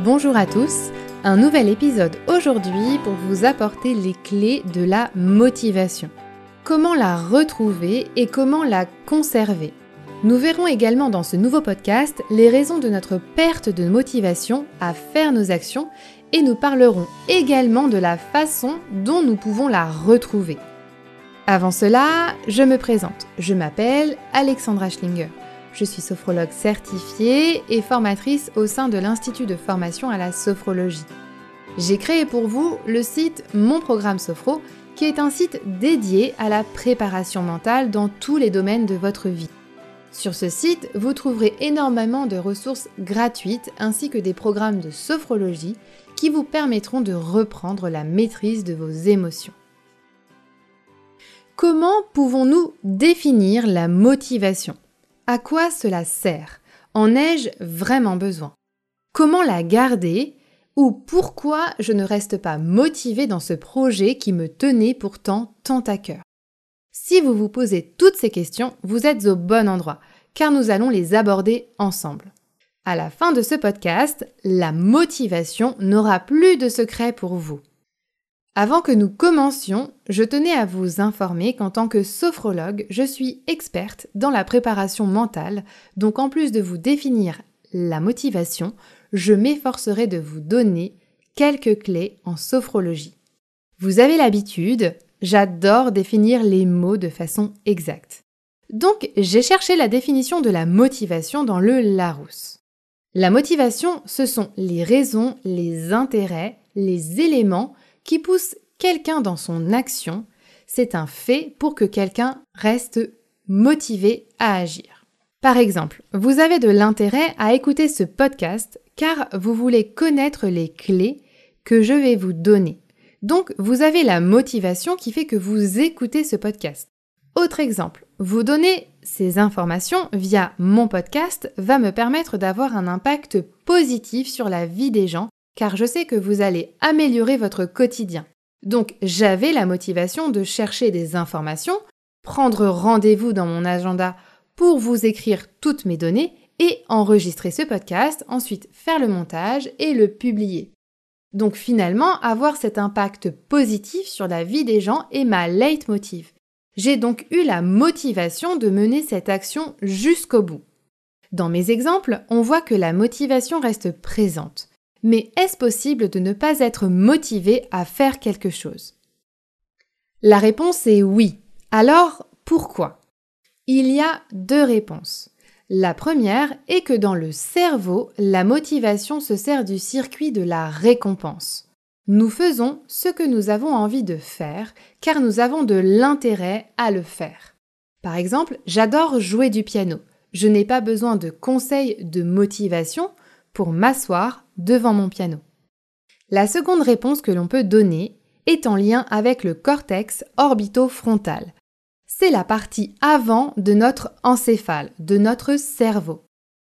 Bonjour à tous, un nouvel épisode aujourd'hui pour vous apporter les clés de la motivation. Comment la retrouver et comment la conserver? Nous verrons également dans ce nouveau podcast les raisons de notre perte de motivation à faire nos actions et nous parlerons également de la façon dont nous pouvons la retrouver. Avant cela, je me présente. Je m'appelle Alexandra Schlinger. Je suis sophrologue certifiée et formatrice au sein de l'Institut de formation à la sophrologie. J'ai créé pour vous le site Mon Programme Sophro, qui est un site dédié à la préparation mentale dans tous les domaines de votre vie. Sur ce site, vous trouverez énormément de ressources gratuites ainsi que des programmes de sophrologie qui vous permettront de reprendre la maîtrise de vos émotions. Comment pouvons-nous définir la motivation? À quoi cela sert? En ai-je vraiment besoin? Comment la garder? Ou pourquoi je ne reste pas motivé dans ce projet qui me tenait pourtant tant à cœur? Si vous vous posez toutes ces questions, vous êtes au bon endroit, car nous allons les aborder ensemble. À la fin de ce podcast, la motivation n'aura plus de secret pour vous. Avant que nous commencions, je tenais à vous informer qu'en tant que sophrologue, je suis experte dans la préparation mentale, donc en plus de vous définir la motivation, je m'efforcerai de vous donner quelques clés en sophrologie. Vous avez l'habitude, j'adore définir les mots de façon exacte. Donc j'ai cherché la définition de la motivation dans le Larousse. La motivation, ce sont les raisons, les intérêts, les éléments qui pousse quelqu'un dans son action, c'est un fait pour que quelqu'un reste motivé à agir. Par exemple, vous avez de l'intérêt à écouter ce podcast car vous voulez connaître les clés que je vais vous donner. Donc, vous avez la motivation qui fait que vous écoutez ce podcast. Autre exemple, vous donner ces informations via mon podcast va me permettre d'avoir un impact positif sur la vie des gens car je sais que vous allez améliorer votre quotidien. Donc j'avais la motivation de chercher des informations, prendre rendez-vous dans mon agenda pour vous écrire toutes mes données et enregistrer ce podcast, ensuite faire le montage et le publier. Donc finalement, avoir cet impact positif sur la vie des gens est ma leitmotiv. J'ai donc eu la motivation de mener cette action jusqu'au bout. Dans mes exemples, on voit que la motivation reste présente. Mais est-ce possible de ne pas être motivé à faire quelque chose? La réponse est oui. Alors, pourquoi? Il y a deux réponses. La première est que dans le cerveau, la motivation se sert du circuit de la récompense. Nous faisons ce que nous avons envie de faire car nous avons de l'intérêt à le faire. Par exemple, j'adore jouer du piano. Je n'ai pas besoin de conseils de motivation pour m'asseoir devant mon piano. La seconde réponse que l'on peut donner est en lien avec le cortex orbitofrontal. C'est la partie avant de notre encéphale, de notre cerveau.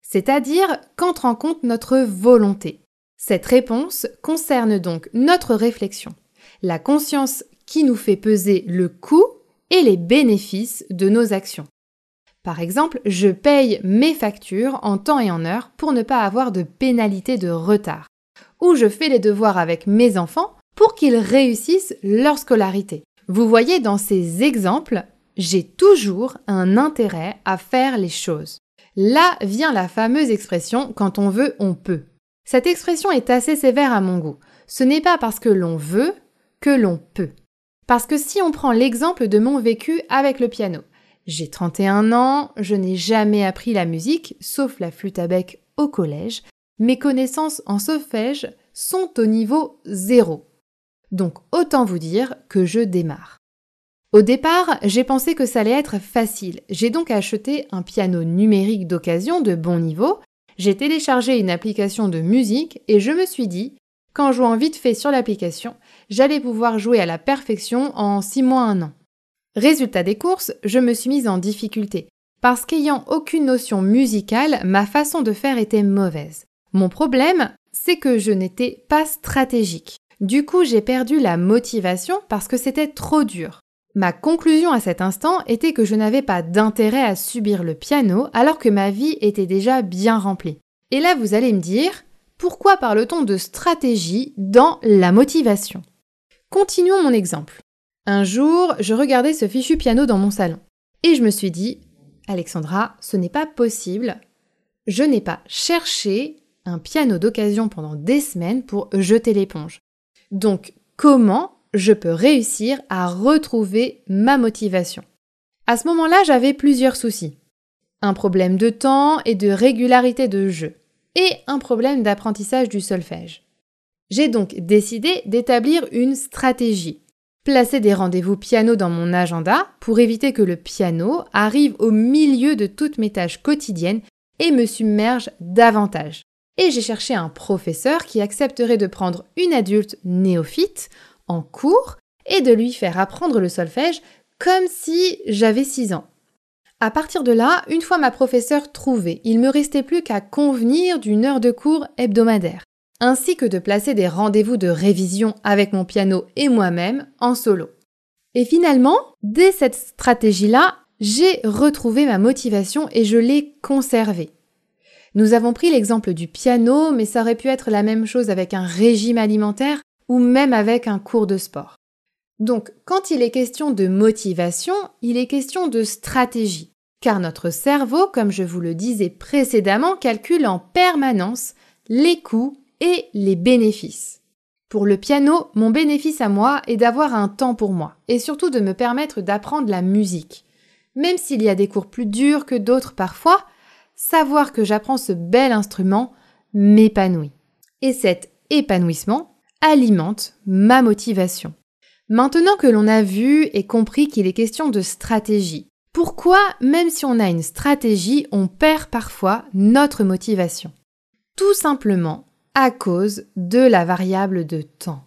C'est-à-dire qu'entre en compte notre volonté. Cette réponse concerne donc notre réflexion, la conscience qui nous fait peser le coût et les bénéfices de nos actions. Par exemple, je paye mes factures en temps et en heure pour ne pas avoir de pénalité de retard. Ou je fais les devoirs avec mes enfants pour qu'ils réussissent leur scolarité. Vous voyez, dans ces exemples, j'ai toujours un intérêt à faire les choses. Là vient la fameuse expression quand on veut, on peut. Cette expression est assez sévère à mon goût. Ce n'est pas parce que l'on veut que l'on peut. Parce que si on prend l'exemple de mon vécu avec le piano, j'ai 31 ans, je n'ai jamais appris la musique, sauf la flûte à bec au collège. Mes connaissances en solfège sont au niveau zéro. Donc autant vous dire que je démarre. Au départ, j'ai pensé que ça allait être facile. J'ai donc acheté un piano numérique d'occasion de bon niveau. J'ai téléchargé une application de musique et je me suis dit qu'en jouant vite fait sur l'application, j'allais pouvoir jouer à la perfection en 6 mois, un an. Résultat des courses, je me suis mise en difficulté. Parce qu'ayant aucune notion musicale, ma façon de faire était mauvaise. Mon problème, c'est que je n'étais pas stratégique. Du coup, j'ai perdu la motivation parce que c'était trop dur. Ma conclusion à cet instant était que je n'avais pas d'intérêt à subir le piano alors que ma vie était déjà bien remplie. Et là, vous allez me dire, pourquoi parle-t-on de stratégie dans la motivation? Continuons mon exemple. Un jour, je regardais ce fichu piano dans mon salon et je me suis dit, Alexandra, ce n'est pas possible. Je n'ai pas cherché un piano d'occasion pendant des semaines pour jeter l'éponge. Donc, comment je peux réussir à retrouver ma motivation? À ce moment-là, j'avais plusieurs soucis. Un problème de temps et de régularité de jeu, et un problème d'apprentissage du solfège. J'ai donc décidé d'établir une stratégie. Placer des rendez-vous piano dans mon agenda pour éviter que le piano arrive au milieu de toutes mes tâches quotidiennes et me submerge davantage et j'ai cherché un professeur qui accepterait de prendre une adulte néophyte en cours et de lui faire apprendre le solfège comme si j'avais 6 ans. À partir de là, une fois ma professeure trouvée, il me restait plus qu'à convenir d'une heure de cours hebdomadaire, ainsi que de placer des rendez-vous de révision avec mon piano et moi-même en solo. Et finalement, dès cette stratégie-là, j'ai retrouvé ma motivation et je l'ai conservée. Nous avons pris l'exemple du piano, mais ça aurait pu être la même chose avec un régime alimentaire ou même avec un cours de sport. Donc, quand il est question de motivation, il est question de stratégie, car notre cerveau, comme je vous le disais précédemment, calcule en permanence les coûts et les bénéfices. Pour le piano, mon bénéfice à moi est d'avoir un temps pour moi, et surtout de me permettre d'apprendre la musique. Même s'il y a des cours plus durs que d'autres parfois, savoir que j'apprends ce bel instrument m'épanouit. Et cet épanouissement alimente ma motivation. Maintenant que l'on a vu et compris qu'il est question de stratégie, pourquoi, même si on a une stratégie, on perd parfois notre motivation? Tout simplement à cause de la variable de temps.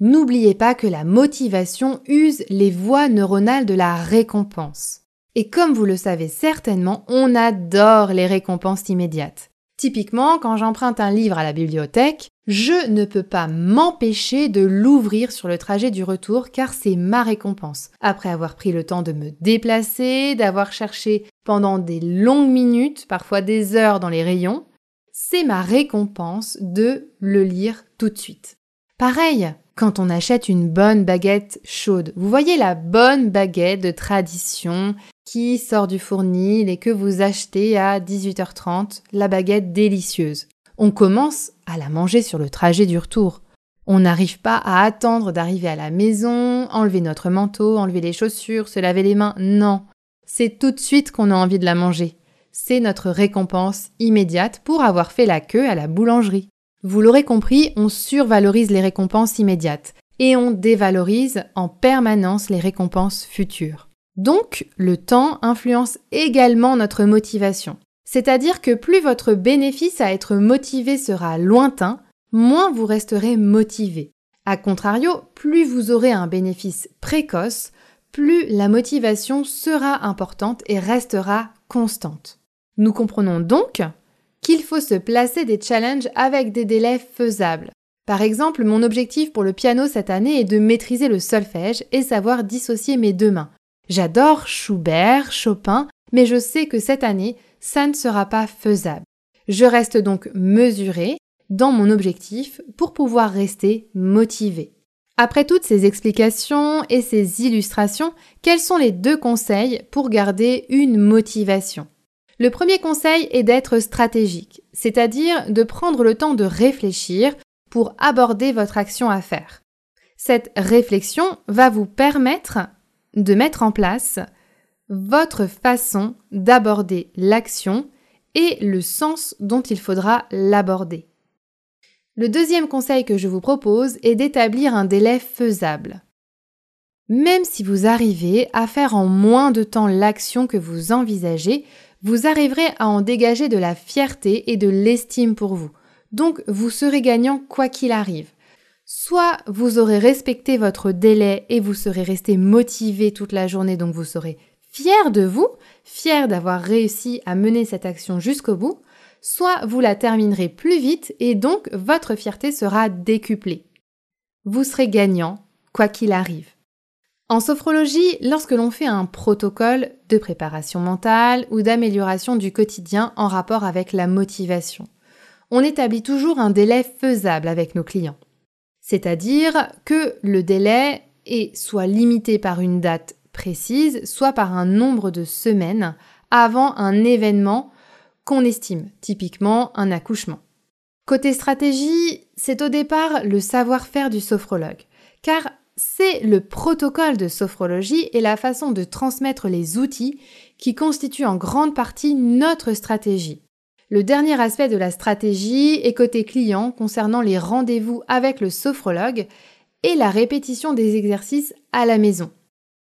N'oubliez pas que la motivation use les voies neuronales de la récompense. Et comme vous le savez certainement, on adore les récompenses immédiates. Typiquement, quand j'emprunte un livre à la bibliothèque, je ne peux pas m'empêcher de l'ouvrir sur le trajet du retour car c'est ma récompense. Après avoir pris le temps de me déplacer, d'avoir cherché pendant des longues minutes, parfois des heures dans les rayons, c'est ma récompense de le lire tout de suite. Pareil, quand on achète une bonne baguette chaude. Vous voyez la bonne baguette de tradition qui sort du fournil et que vous achetez à 18h30, la baguette délicieuse. On commence à la manger sur le trajet du retour. On n'arrive pas à attendre d'arriver à la maison, enlever notre manteau, enlever les chaussures, se laver les mains. Non. C'est tout de suite qu'on a envie de la manger. C'est notre récompense immédiate pour avoir fait la queue à la boulangerie. Vous l'aurez compris, on survalorise les récompenses immédiates et on dévalorise en permanence les récompenses futures. Donc, le temps influence également notre motivation. C'est-à-dire que plus votre bénéfice à être motivé sera lointain, moins vous resterez motivé. A contrario, plus vous aurez un bénéfice précoce, plus la motivation sera importante et restera constante. Nous comprenons donc qu'il faut se placer des challenges avec des délais faisables. Par exemple, mon objectif pour le piano cette année est de maîtriser le solfège et savoir dissocier mes deux mains. J'adore Schubert, Chopin, mais je sais que cette année, ça ne sera pas faisable. Je reste donc mesuré dans mon objectif pour pouvoir rester motivé. Après toutes ces explications et ces illustrations, quels sont les deux conseils pour garder une motivation? Le premier conseil est d'être stratégique, c'est-à-dire de prendre le temps de réfléchir pour aborder votre action à faire. Cette réflexion va vous permettre de mettre en place votre façon d'aborder l'action et le sens dont il faudra l'aborder. Le deuxième conseil que je vous propose est d'établir un délai faisable. Même si vous arrivez à faire en moins de temps l'action que vous envisagez, vous arriverez à en dégager de la fierté et de l'estime pour vous. Donc vous serez gagnant quoi qu'il arrive. Soit vous aurez respecté votre délai et vous serez resté motivé toute la journée, donc vous serez fier de vous, fier d'avoir réussi à mener cette action jusqu'au bout, soit vous la terminerez plus vite et donc votre fierté sera décuplée. Vous serez gagnant quoi qu'il arrive. En sophrologie, lorsque l'on fait un protocole de préparation mentale ou d'amélioration du quotidien en rapport avec la motivation, on établit toujours un délai faisable avec nos clients. C'est-à-dire que le délai est soit limité par une date précise, soit par un nombre de semaines avant un événement qu'on estime, typiquement un accouchement. Côté stratégie, c'est au départ le savoir-faire du sophrologue, car c'est le protocole de sophrologie et la façon de transmettre les outils qui constituent en grande partie notre stratégie. Le dernier aspect de la stratégie est côté client concernant les rendez-vous avec le sophrologue et la répétition des exercices à la maison.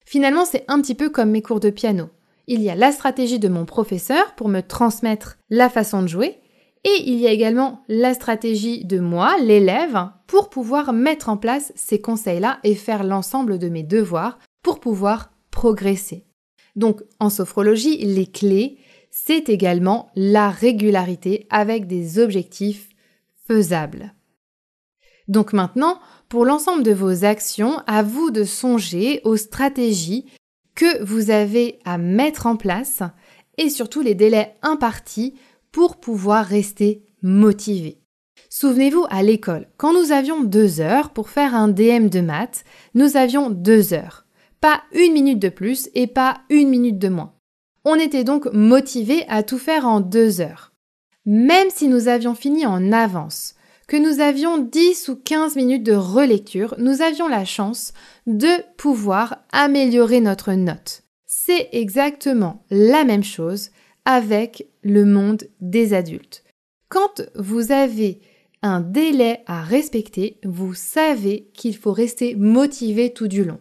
Finalement, c'est un petit peu comme mes cours de piano. Il y a la stratégie de mon professeur pour me transmettre la façon de jouer et il y a également la stratégie de moi, l'élève, pour pouvoir mettre en place ces conseils-là et faire l'ensemble de mes devoirs pour pouvoir progresser. Donc en sophrologie, les clés, c'est également la régularité avec des objectifs faisables. Donc maintenant, pour l'ensemble de vos actions, à vous de songer aux stratégies que vous avez à mettre en place et surtout les délais impartis pour pouvoir rester motivé. Souvenez-vous à l'école, quand nous avions deux heures pour faire un DM de maths, nous avions deux heures. Pas une minute de plus et pas une minute de moins. On était donc motivé à tout faire en deux heures. Même si nous avions fini en avance, que nous avions 10 ou 15 minutes de relecture, nous avions la chance de pouvoir améliorer notre note. C'est exactement la même chose avec le monde des adultes. Quand vous avez un délai à respecter, vous savez qu'il faut rester motivé tout du long.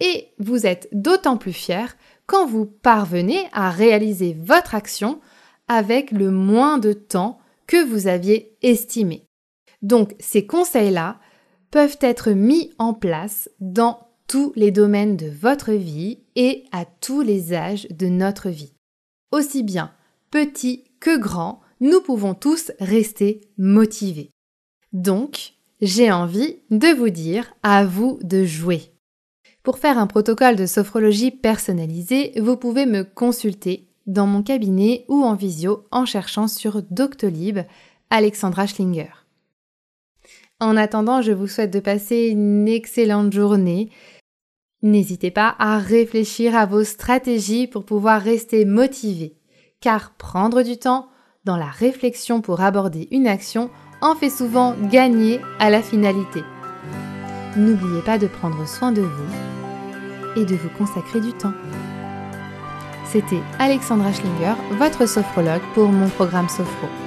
Et vous êtes d'autant plus fier quand vous parvenez à réaliser votre action avec le moins de temps que vous aviez estimé. Donc ces conseils-là peuvent être mis en place dans tous les domaines de votre vie et à tous les âges de notre vie. Aussi bien petit que grand, nous pouvons tous rester motivés. Donc, j'ai envie de vous dire à vous de jouer. Pour faire un protocole de sophrologie personnalisé, vous pouvez me consulter dans mon cabinet ou en visio en cherchant sur Doctolib Alexandra Schlinger. En attendant, je vous souhaite de passer une excellente journée. N'hésitez pas à réfléchir à vos stratégies pour pouvoir rester motivé, car prendre du temps dans la réflexion pour aborder une action en fait souvent gagner à la finalité. N'oubliez pas de prendre soin de vous et de vous consacrer du temps. C'était Alexandra Schlinger, votre sophrologue pour mon programme Sophro.